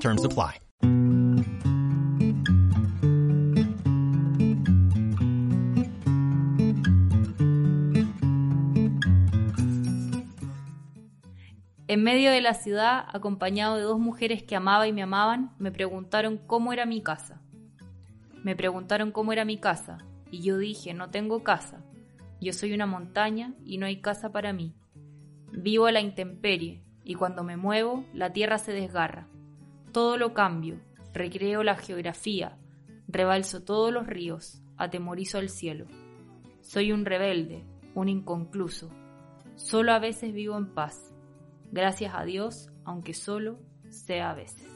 Terms apply. En medio de la ciudad, acompañado de dos mujeres que amaba y me amaban, me preguntaron cómo era mi casa. Me preguntaron cómo era mi casa, y yo dije, no tengo casa. Yo soy una montaña y no hay casa para mí. Vivo a la intemperie, y cuando me muevo, la tierra se desgarra. Todo lo cambio, recreo la geografía, rebalso todos los ríos, atemorizo el cielo. Soy un rebelde, un inconcluso. Solo a veces vivo en paz Gracias a Dios, aunque solo sea a veces.